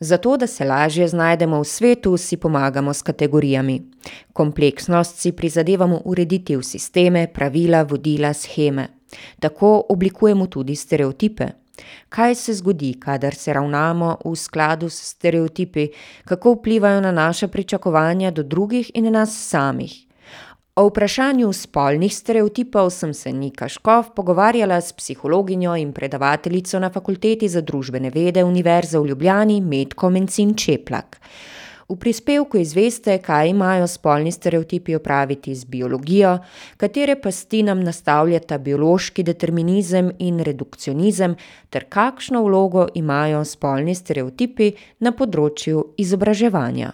Zato, da se lažje znajdemo v svetu, si pomagamo s kategorijami. Kompleksnost si prizadevamo urediti v sisteme, pravila, vodila, sheme. Tako oblikujemo tudi stereotipe. Kaj se zgodi, kadar se ravnamo v skladu s stereotipi, kako vplivajo na naša pričakovanja do drugih in nas samih? O vprašanju spolnih stereotipov sem se Nika Škof pogovarjala s psihologinjo in predavateljico na Fakulteti za družbene vede Univerze v Ljubljani Metko Mencin Čeplak. V prispevku izveste, kaj imajo spolni stereotipi opraviti z biologijo, katere pasti nam nastavljata biološki determinizem in redukcionizem ter kakšno vlogo imajo spolni stereotipi na področju izobraževanja.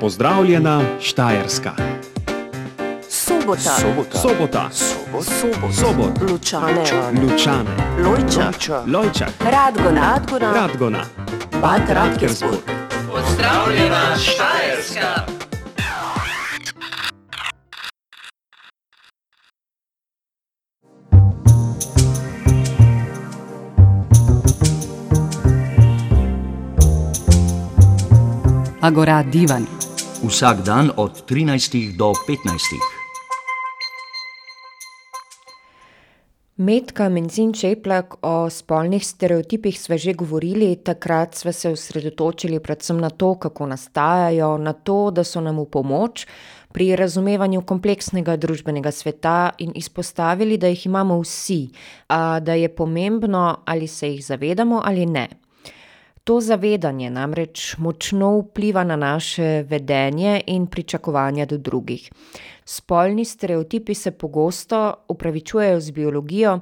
Pozdravljena Štajerska. Sobota. Sobota. Sobota. Sobot. Sobot. Lučane. Lučane. Lojčak. Lojčak. Radgona. Radgona. Radgona. Bad Radkersburg. Pozdravljena Štajerska. Agora Divan. Vsak dan od 13 do 15. Metka Mencin Čeplak, o spolnih stereotipih sva že govorili, takrat sva se osredotočili predvsem na to, kako nastajajo, na to, da so nam v pomoč pri razumevanju kompleksnega družbenega sveta in izpostavili, da jih imamo vsi, a da je pomembno, ali se jih zavedamo ali ne. To zavedanje namreč močno vpliva na naše vedenje in pričakovanja do drugih. Spolni stereotipi se pogosto opravičujejo z biologijo,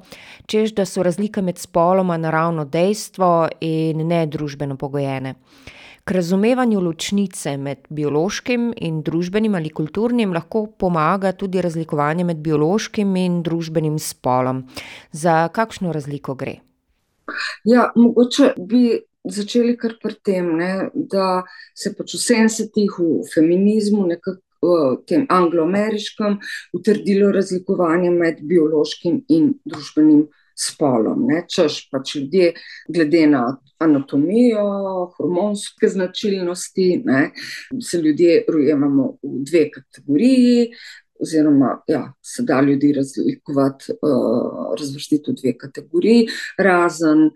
češ da so razlike med spoloma naravno dejstvo in ne družbeno pogojene. K razumevanju ločnice med biološkim in družbenim ali kulturnim lahko pomaga tudi razlikovanje med biološkim in družbenim spolom. Za kakšno razliko gre? Ja, mogoče bi začeli kar pri tem, ne, da se pač v sedemdesetih v feminizmu, nekako v tem angloameriškem, utrdilo razlikovanje med biološkim in družbenim spolom, ne, češ pač ljudje glede na anatomijo, hormonske značilnosti, ne, se ljudje rojevamo v dve kategoriji. Oziroma, ja, se da ljudi razlikovati, razvrstiti v dve kategoriji, razen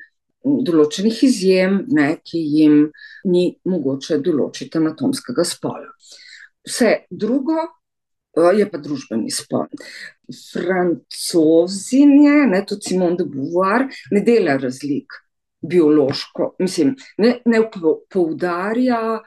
določenih izjem, ne, ki jim ni mogoče določiti anatomskega spola. Vse drugo, je pa družbeni spol. Francozinje, ne, tudi Simone de Beauvoir, ne dela razlik biološko, mislim, ne, ne poudarja,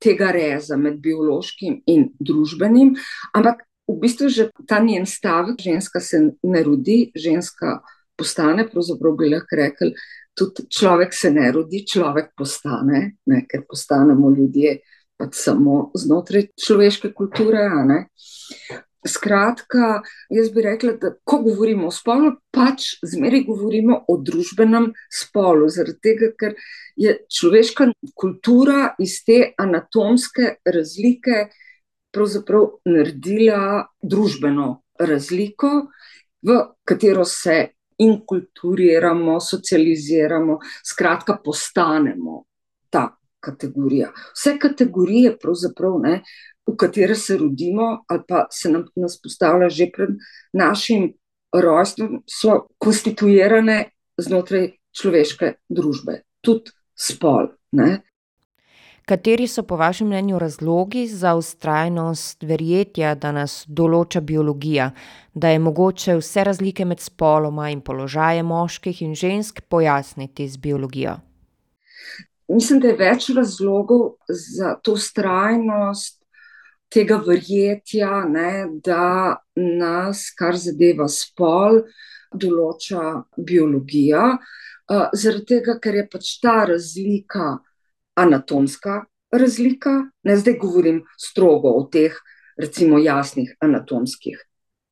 tega reza med biološkim in družbenim, ampak v bistvu že ta njen stavek, ženska se ne rodi, ženska postane, pravzaprav bi lahko rekli, tudi človek se ne rodi, človek postane, ne, ker postanemo ljudje pač samo znotraj človeške kulture. Skratka, jaz bi rekla, da ko govorimo o spolu, pač zmeraj govorimo o družbenem spolu, zaradi tega, ker je človeška kultura iz te anatomske razlike pravzaprav naredila družbeno razliko, v katero se inkulturiramo, socializiramo, skratka, postanemo ta kategorija. Vse kategorije ne, v katere se rodimo ali pa se nam, nas postavlja že pred našim rojstvom, so konstituirane znotraj človeške družbe. Tudi spol, ne. Kateri so po vašem mnenju razlogi za vztrajnost verjetja, da nas določa biologija, da je mogoče vse razlike med spoloma in položajem moških in žensk pojasniti z biologijo? Mislim, da je več razlogov za to vztrajnost tega verjetja, ne, da nas, kar zadeva spol, določa biologija. zaradi tega, ker je pač ta razlika anatomska razlika, ne, zdaj govorim strogo o teh recimo jasnih anatomskih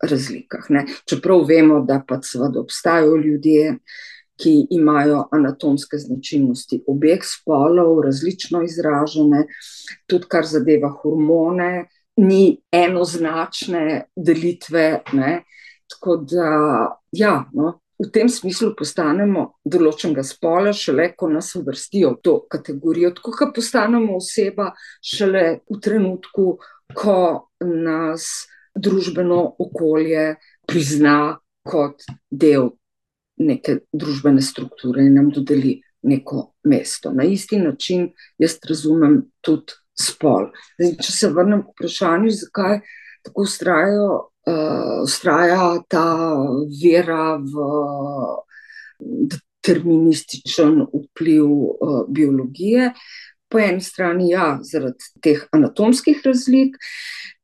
razlikah, ne, čeprav vemo, da pač seveda obstajajo ljudje, ki imajo anatomske značilnosti obeh spolov, različno izražene, tudi kar zadeva hormone, ni enoznačne delitve, ne. Tako da, ja, no, v tem smislu postanemo določenega spola, šele ko nas uvrstijo v to kategorijo, tako kot postanemo oseba, šele v trenutku, ko nas družbeno okolje prizna kot del neke družbene strukture in nam dodeli neko mesto. Na isti način jaz razumem tudi spol. Zdaj, če se vrnem k vprašanju, zakaj tako ustrajajo, ustraja ta vera v determinističen vpliv uh, biologije. Po eni strani, ja, zaradi teh anatomskih razlik,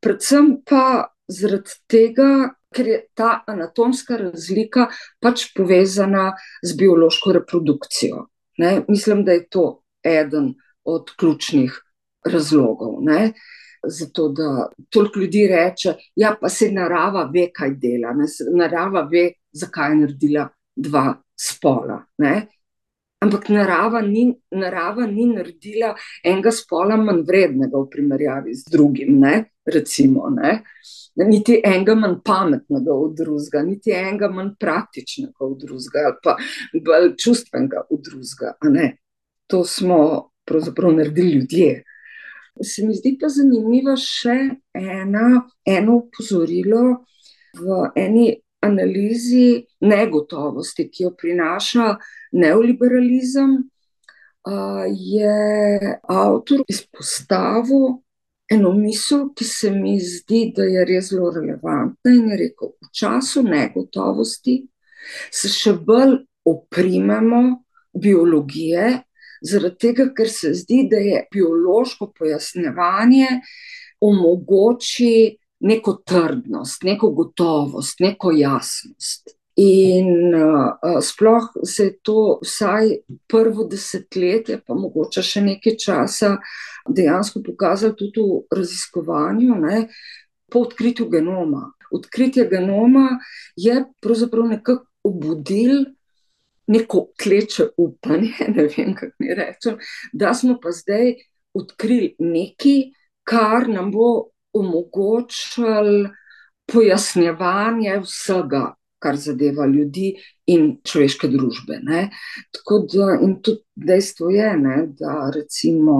predvsem pa zaradi tega, ker je ta anatomska razlika pač povezana z biološko reprodukcijo. Ne? Mislim, da je to eden od ključnih razlogov. Ne? Zato, da toliko ljudi reče, da ja, pa se narava ve, kaj dela, ne? narava ve, zakaj je naredila dva spola. Ne? Ampak narava ni, narava ni naredila enega spola manj vrednega v primerjavi z drugim. Ne? Recimo, ne? niti enega manj pametnega od drugega, niti enega manj praktičnega od drugega, ali pa bolj čustvenega od drugega. To smo pravzaprav naredili ljudje. Se mi zdi pa zanimivo še ena, eno upozorilo v eni analizi negotovosti, ki jo prinaša neoliberalizem. Je avtor izpostavil eno misel, ki se mi zdi, da je res zelo relevantna. In je rekel, v času negotovosti se še bolj oprimemo biologije, zaradi tega, ker se zdi, da je biološko pojasnjevanje omogoči neko trdnost, neko gotovost, neko jasnost. In uh, sploh se je to vsaj prvo desetletje, pa mogoče še nekaj časa, dejansko pokazalo tudi v raziskovanju, ne, po odkritju genoma. Odkritje genoma je pravzaprav nekako obudil neko kleče upanje, ne vem, kako mi rečem, da smo pa zdaj odkrili nekaj, kar nam bo omogočalo pojasnjevanje vsega kar zadeva ljudi in človeške družbe. Ne. Tako da, in tudi dejstvo je, ne, da recimo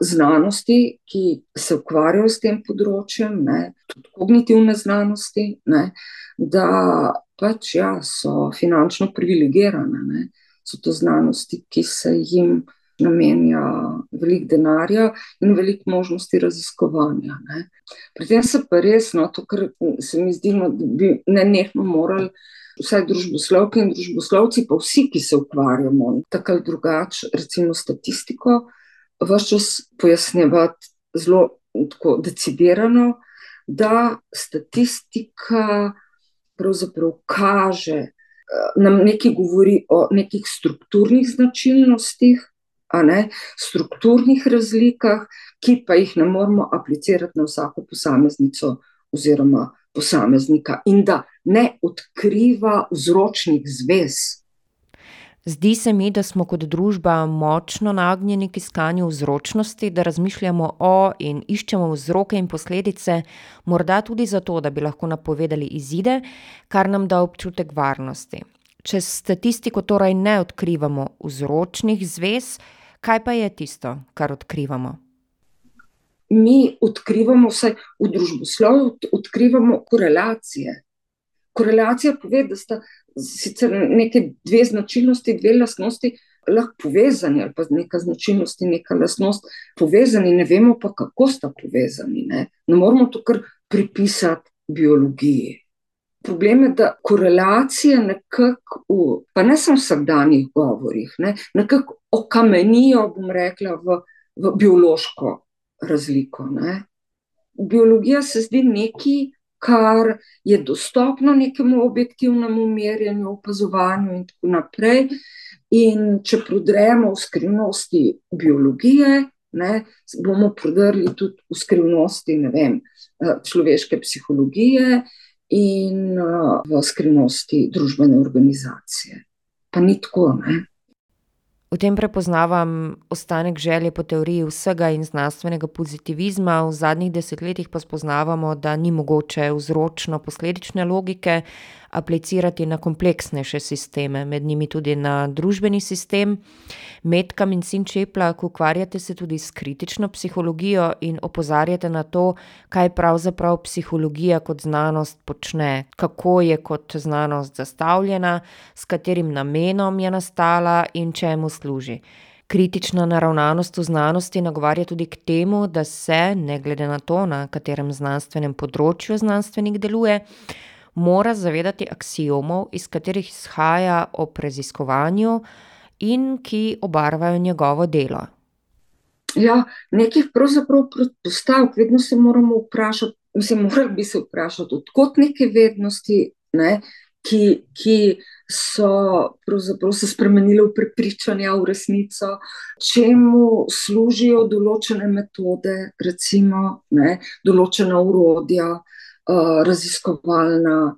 znanosti, ki se ukvarjajo s tem področjem, ne, tudi kognitivne znanosti, ne, da pač ja, so finančno privilegirane. Ne. So to znanosti, ki se jim namenja veliko denarja in veliko možnosti raziskovanja. Ne. Pri tem se pa res, no, to, kar se mi zdi, no, da bi ne nekmo morali. Vsaj družboslovke in družboslovci, pa vsi, ki se ukvarjamo tako ali drugače, recimo statistiko, vse čas pojasnjevati zelo tako decidirano, da statistika pravzaprav kaže, eh, nam nekaj govori o nekih strukturnih značilnostih, ne, strukturnih razlikah, ki pa jih ne moramo aplicirati na vsako posameznico oziroma posameznika, in da ne odkriva vzročnih zvez. Zdi se mi, da smo kot družba močno nagnjeni k iskanju vzročnosti, da razmišljamo o in iščemo vzroke in posledice, morda tudi zato, da bi lahko napovedali izide, kar nam da občutek varnosti. Če s statistiko torej ne odkrivamo vzročnih zvez, kaj pa je tisto, kar odkrivamo? Mi odkrivamo vse v družboslovju, odkrivamo korelacije. Korelacija pove, da sta sicer neke dve značilnosti, dve lastnosti lahko povezani, ali pa neka značilnost in neka lastnost povezani, ne vemo pa, kako sta povezani. Ne, ne moramo to kar pripisati biologiji. Problem je, da korelacije nekako, pa ne samo v vsakdanjih govorih, ne, nekako okamenijo, bom rekla, v, v biološko razliko. Ne. Biologija se zdi nekaj, kar je dostopno nekemu objektivnemu merjenju, opazovanju in tako naprej. In če prodremo v skrivnosti biologije, ne, bomo prodrli tudi v skrivnosti vem, človeške psihologije in uh, v skrivnosti družbene organizacije. Pa ni tako. Ne? V tem prepoznavam ostanek želje po teoriji vsega in znanstvenega pozitivizma, v zadnjih desetletjih pa spoznavamo, da ni mogoče vzročno-posledične logike, aplicirati na kompleksnejše sisteme, med njimi tudi na družbeni sistem. Metka Mincin Čeplak, ukvarjate se tudi s kritično psihologijo in opozarjate na to, kaj pravzaprav psihologija kot znanost počne, kako je kot znanost zastavljena, s katerim namenom je nastala in čemu služi. Kritična naravnanost v znanosti nagovarja tudi k temu, da se, ne glede na to, na katerem znanstvenem področju znanstvenik deluje, mora zavedati aksiomov, iz katerih izhaja ob raziskovanju in ki obarvajo njegovo delo. Ja, nekih pravzaprav predpostavk, vedno se moramo vprašati, mislim, morali bi se vprašati, odkot neke vednosti, ne, ki, ki so se spremenile v prepričanja, v resnico, čemu služijo določene metode, recimo, ne, določena urodja, raziskovalna.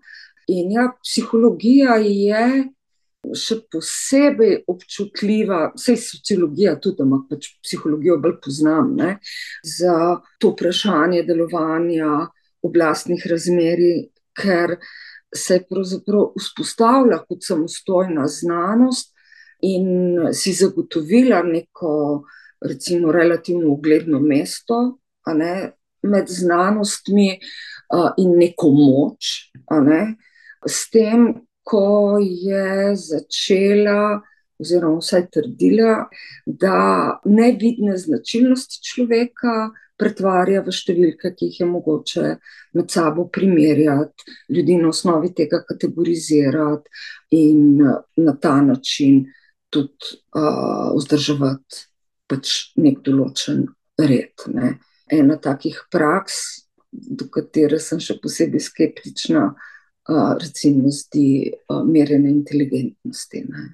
In ja, psihologija je še posebej občutljiva, vse sociologija tudi, ampak pač psihologijo bolj poznam, ne, za to vprašanje delovanja oblastnih razmerij, ker se je pravzaprav vzpostavila kot samostojna znanost in si zagotovila neko, recimo, relativno ugledno mesto ne, med znanostmi uh, in neko moč. Ne, s tem, ko je začela, oziroma vsaj trdila, da nevidne značilnosti človeka pretvarja v številke, ki jih je mogoče med sabo primerjati, ljudi na osnovi tega kategorizirati in na ta način tudi uh, vzdrževati pač nek določen red. Ne. Ena takih praks, do katere sem še posebej skeptična, recimo zdi merjenje inteligentnosti. Ne.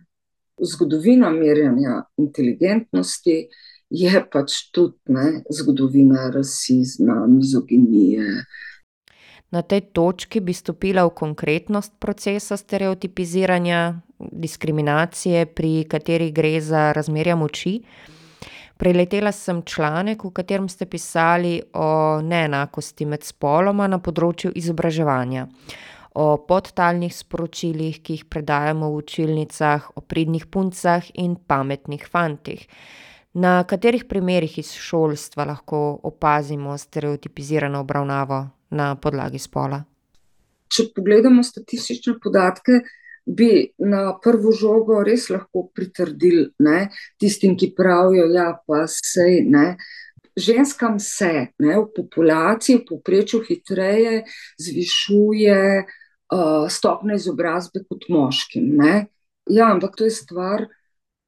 Zgodovina merjenja inteligentnosti je pač tudi ne, zgodovina rasizma, mizoginije. Na tej točki bi stopila v konkretnost procesa stereotipiziranja, diskriminacije, pri kateri gre za razmerja moči. Preletela sem članek, v katerem ste pisali o neenakosti med spoloma na področju izobraževanja, o podtalnih sporočilih, ki jih predajamo v učilnicah, o pridnih puncah in pametnih fantih. Na katerih primerih iz šolstva lahko opazimo stereotipizirano obravnavo na podlagi spola? Če pogledamo statistične podatke, bi na prvo žogo res lahko pritrdili ne, tistim, ki pravijo, da ja, pa se ne. Ženskam se ne, v populaciji v povprečju hitreje zvišuje uh, stopnja izobrazbe kot moškim. Ne. Ja, ampak to je stvar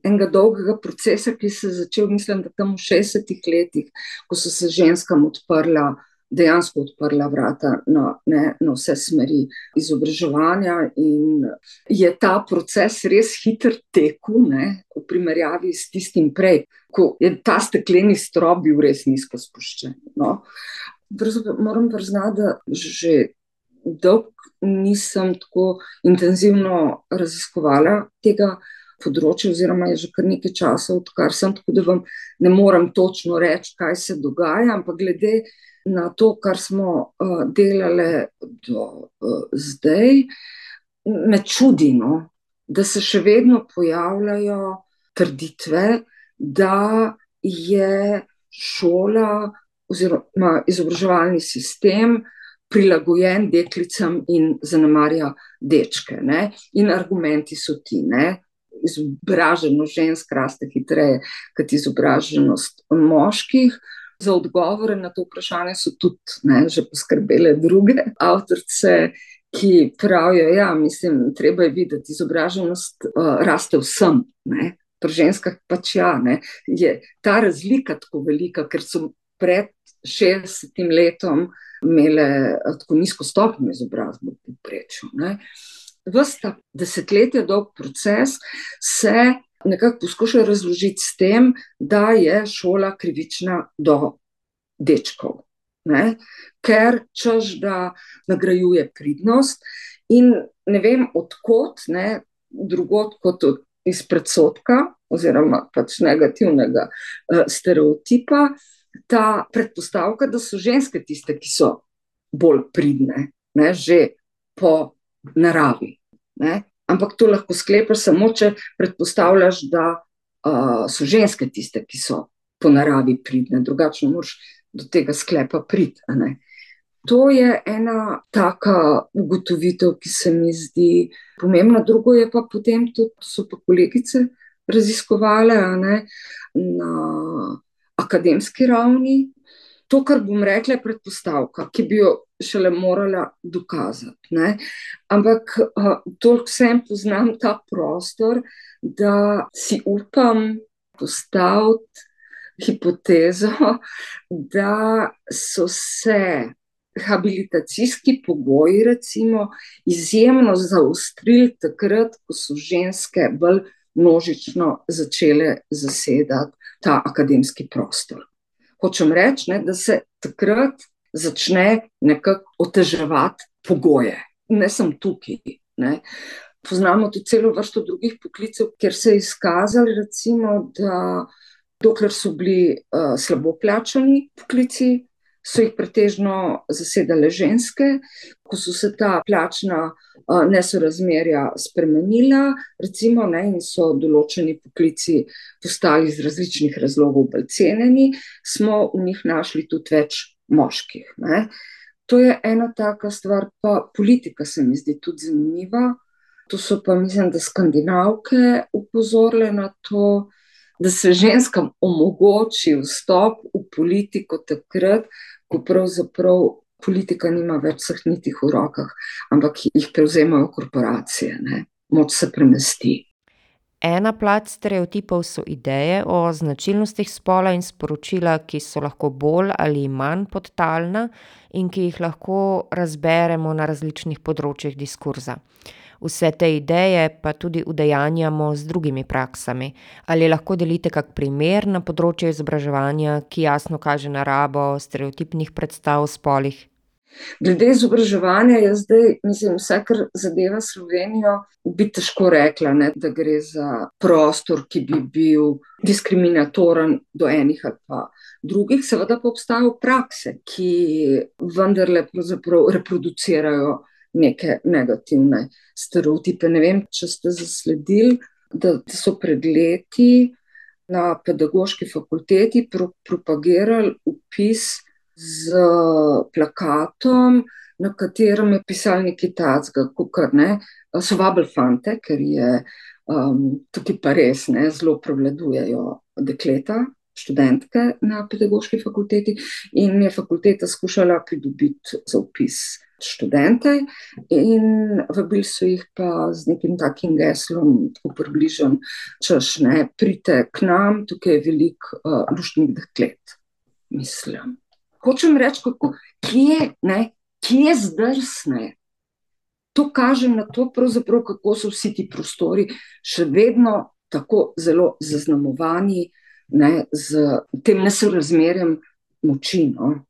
enega dolgega procesa, ki se je začel, mislim, da tam v 60-ih letih, ko so se ženskam odprla, dejansko odprla vrata na, ne, na vse smeri izobraževanja, in je ta proces res hiter tekel, ne, v primerjavi s tistim prej, ko je ta stekleni strop bil res nizko spuščen. No. Moram priznati, da že dolgo nisem tako intenzivno raziskovala tega področje, oziroma je že kar nekaj časa, odkar sem tako, da vam ne morem točno reči, kaj se dogaja, ampak glede na to, kar smo uh, delali do uh, zdaj, me čudi, no, da se še vedno pojavljajo trditve, da je šola oziroma izobraževalni sistem. Prilagojen deklicam in zanemarja dečke. Ne? In argumenti so ti, ne? Izobraženost žensk raste hitreje kot izobraženost moških. Za odgovore na to vprašanje so tudi ne, že poskrbele druge avtorice, ki pravijo, da ja, treba je videti, izobraženost uh, raste vsem. Ne. Pri ženskah pač ja, ne, je ta razlika tako velika, ker so pred 60 letom imele tako nizko stopnjo izobrazbe v povprečju vsta desetletja dolg proces se nekako poskuša razložiti s tem, da je šola krivična do dečkov. Ne? Ker čež, da nagrajuje pridnost, in ne vem, odkot, ne, drugot kot od, iz predsotka, oziroma pač negativnega uh, stereotipa, ta predpostavka, da so ženske tiste, ki so bolj pridne, ne, že po naravi. Ne? Ampak to lahko sklepaš samo, če predpostavljaš, da uh, so ženske tiste, ki so po naravi pridne, drugače moraš do tega sklepa priti. To je ena taka ugotovitev, ki se mi zdi pomembna. Drugo je pa potem to so pa kolegice raziskovale ne, na akademski ravni. To, kar bom rekla, je predpostavka, ki bi jo šele morala dokazati. Ne? Ampak toliko sem poznam ta prostor, da si upam postaviti hipotezo, da so se habilitacijski pogoji, recimo, izjemno zaostrili takrat, ko so ženske bolj množično začele zasedati ta akademski prostor. Hočem reči, ne, da se takrat začne nekako oteževati pogoje, ne samo tukaj. Ne. Poznamo tudi celo vrsto drugih poklicev, kjer se je izkazalo, recimo, da dokler so bili uh, slabo plačani poklici, so jih pretežno zasedale ženske, ko so se ta plačna nesorazmerja spremenila, recimo, ne, in so določeni poklici postali iz različnih razlogov bolj cenjeni, smo v njih našli tudi več moških. Ne. To je ena taka stvar, pa politika se mi zdi tudi zanimiva. To so pa, mislim, da skandinavke upozorile na to, da se ženskam omogoči vstop v politiko takrat, ko pravzaprav politika nima več vseh nitih v rokah, ampak jih prevzemajo korporacije, ne? moč se premesti. Ena plat stereotipov so ideje o značilnostih spola in sporočila, ki so lahko bolj ali manj podtalna in ki jih lahko razberemo na različnih področjih diskurza vse te ideje pa tudi udejanjamo z drugimi praksami. Ali lahko delite kak primer na področju izobraževanja, ki jasno kaže na rabo stereotipnih predstav o spolih? Glede izobraževanja, jaz zdaj, mislim, vse, kar zadeva Slovenijo, bi težko rekla, ne, da gre za prostor, ki bi bil diskriminatoren do enih ali pa drugih. Seveda pa obstajajo prakse, ki vendarle reproducirajo neke negativne stereotipe. Ne vem, če ste zasledili, da so pred leti na pedagoški fakulteti pro propagirali upis z plakatom, na katerem je pisal nekaj tacga, kot ne, so vabili fante, ker je um, tukaj pa res ne, zelo prevladujejo dekleta. Študentke na pedagoški fakulteti, in je fakulteta skušala pridobiti za upis študente, in vabili so jih pa z nekim takim geslom, tako približen, češ ne, pridite k nam, tukaj je veliko uh, luštnih deklet, mislim. Hočem reči, kako, kje, ne, kje zdrsne. To kaže na to, kako so vsi ti prostori še vedno tako zelo zaznamovani ne, z tem nesorazmerjem moči. No.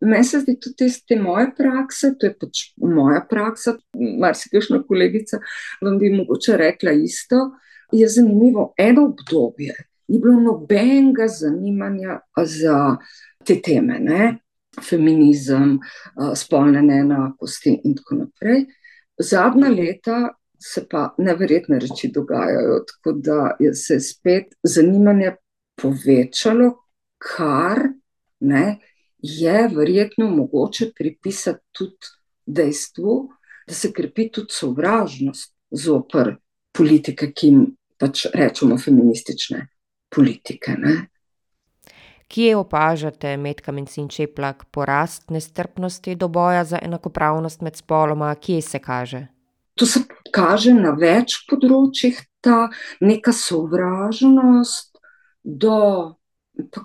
Meni se zdi tudi iz te moje prakse, to je pač moja praksa, marsikajšna kolegica vam bi mogoče rekla isto. Je zanimivo, eno obdobje ni bilo nobenega zanimanja za te teme, ne? feminizem, spolne neenakosti in tako naprej. Zadnja leta se pa neverjetne reči dogajajo, tako da se je spet zanimanje povečalo, kar ne, je verjetno mogoče pripisati tudi dejstvu, da se krepi tudi sovražnost zoper politike, ki jim pač rečemo feministične politike. Ne? Kje opažate, Medka Mencin Čeplak, porast nestrpnosti do boja za enakopravnost med spoloma, kje se kaže? To se kaže na več področjih, ta neka sovražnost do pa,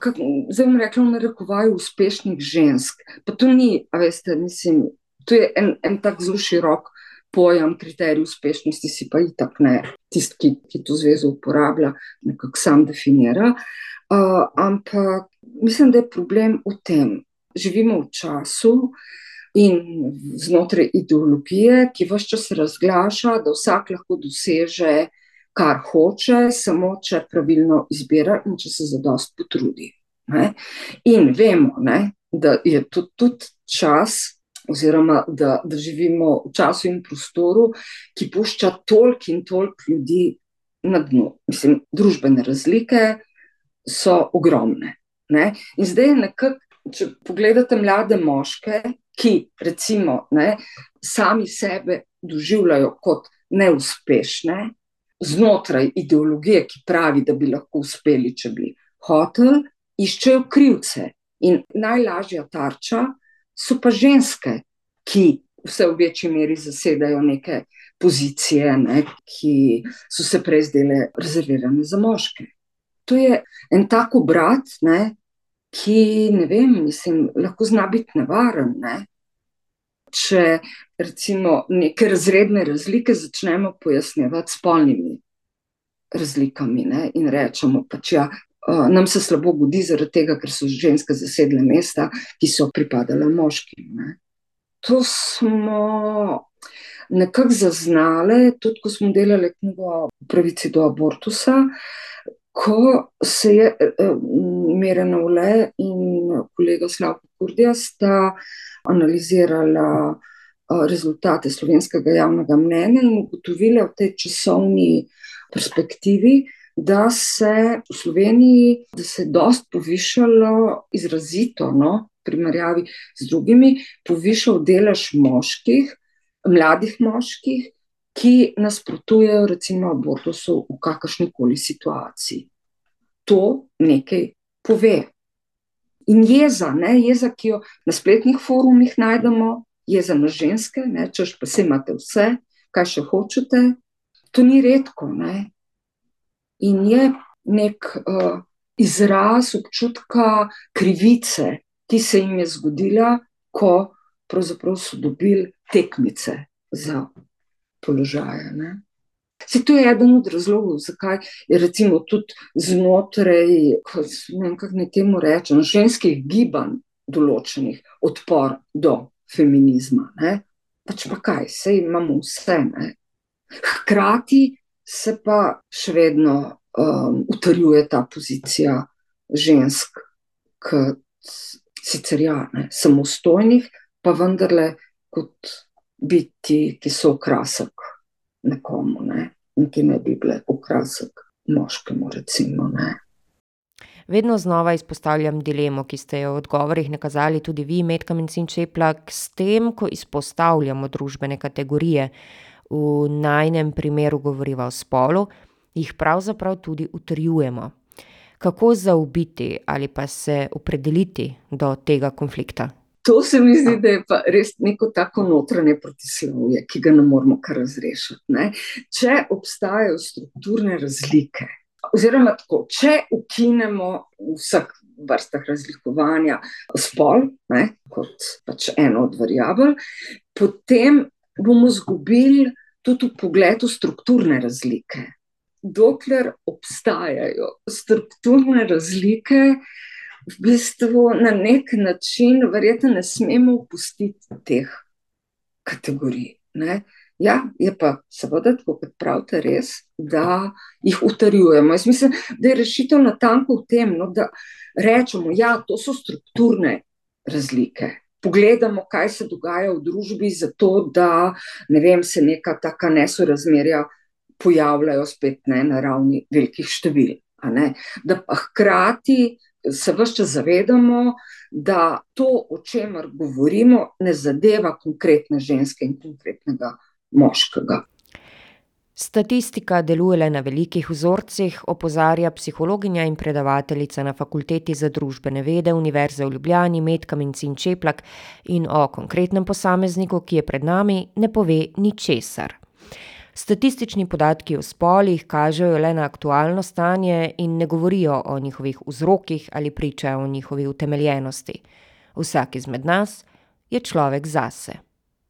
zdaj bom rekla, v narekovaju uspešnih žensk. Pa to ni, veste, mislim, to je en, en tak zelo širok pojem, kriterij uspešnosti, si pa itak ne, tisti, ki, ki to zvezo uporablja, nekako sam definira. Uh, ampak mislim, da je problem v tem, živimo v času. In znotraj ideologije, ki vse čas razglaša, da vsak lahko doseže uh, kar hoče, samo če pravilno izbira in če se zadost potrudi. Ne? In vemo, ne, da je to tudi čas, oziroma da, da živimo v času in prostoru, ki pušča toliko in toliko ljudi na dnu. Mislim, družbene razlike so ogromne. Ne? In zdaj je nekako, če pogledate mlade moške, ki recimo ne, sami sebe doživljajo kot neuspešne, znotraj ideologije, ki pravi, da bi lahko uspeli, če bi hoteli, iščejo krivce. In najlažja tarča so pa ženske, ki vse v večji meri zasedajo neke pozicije, ne, ki so se prej zdele rezervirane za moške. To je en tak obrat, ne, ki ne vem, mislim, lahko zna biti nevaren. Ne. Če recimo neke razredne razlike začnemo pojasnjevati s polnimi razlikami ne, in rečemo, pač ja, nam se slabo godi zaradi tega, ker so ženske zasedle mesta, ki so pripadale moškim. Ne. To smo nekako zaznali, tudi ko smo delali knjigo o pravici do abortusa, ko se je Mirena Ule in kolega Slavko Kurdija sta analizirala rezultate slovenskega javnega mnenja in ugotovila v tej časovni perspektivi, da se v Sloveniji, da se je dost povišalo izrazito, no, v primerjavi z drugimi, povišal delež moških, mladih moških, ki nasprotujejo recimo abortusu v kakršni koli situaciji. To nekaj pove. In jeza, ne, jeza, ki jo na spletnih forumih najdemo, jeza na ženske, ne, češ pa se imate vse, kaj še hočete, to ni redko. Ne. In je nek uh, izraz občutka krivice, ki se jim je zgodila, ko pravzaprav so dobili tekmice za položaje. Ne. Se to je eden od razlogov, zakaj je recimo tudi znotraj, kako naj temu rečem, ženskih gibanj določenih odpor do feminizma. Ne. Pač pa kaj, vse imamo vse. Ne. Hkrati se pa še vedno um, utrjuje ta pozicija žensk, kot sicer ja, ne, samostojnih, pa vendarle kot biti, ki so okrasek nekomu, ne? in ki ne bi bile okrasek moškemu. Recimo, Vedno znova izpostavljam dilemo, ki ste jo v odgovorih nakazali tudi vi, Metka Mencin Čeplak, s tem, ko izpostavljamo družbene kategorije, v najnem primeru govoriva o spolu, jih pravzaprav tudi utrjujemo. Kako zaobiti ali pa se opredeliti do tega konflikta? To se mi zdi, da je pa res neko tako notranje protislovje, ki ga ne moramo kar razrešiti. Ne? Če obstajajo strukturne razlike, oziroma tako, če ukinemo v vseh vrstah razlikovanja spol, ne? kot pač eno od variabel, potem bomo izgubili tudi v pogledu strukturne razlike. Dokler obstajajo strukturne razlike, v bistvu na nek način, verjetno, ne smemo opustiti teh kategorij. Ne? Ja, je pa seveda, kot pravite, res, da jih utrjujemo. Jaz mislim, da je rešitev na tanko v tem, no, da rečemo, da ja, to so strukturne razlike. Pogledamo, kaj se dogaja v družbi, zato da ne vem, se neka taka nesorazmerja pojavljajo spet ne, na ravni velikih števil. Da pa hkrati se vse čas zavedamo, da to, o čemer govorimo, ne zadeva konkretne ženske in konkretnega moškega. Statistika deluje le na velikih vzorcih, opozarja psihologinja in predavateljica na fakulteti za družbene vede Univerze v Ljubljani, Metka Mencin Čeplak, in o konkretnem posamezniku, ki je pred nami, ne pove ničesar. Statistični podatki o spolih kažejo le na aktualno stanje in ne govorijo o njihovih vzrokih ali pričajo o njihovi utemeljenosti. Vsak izmed nas je človek zase.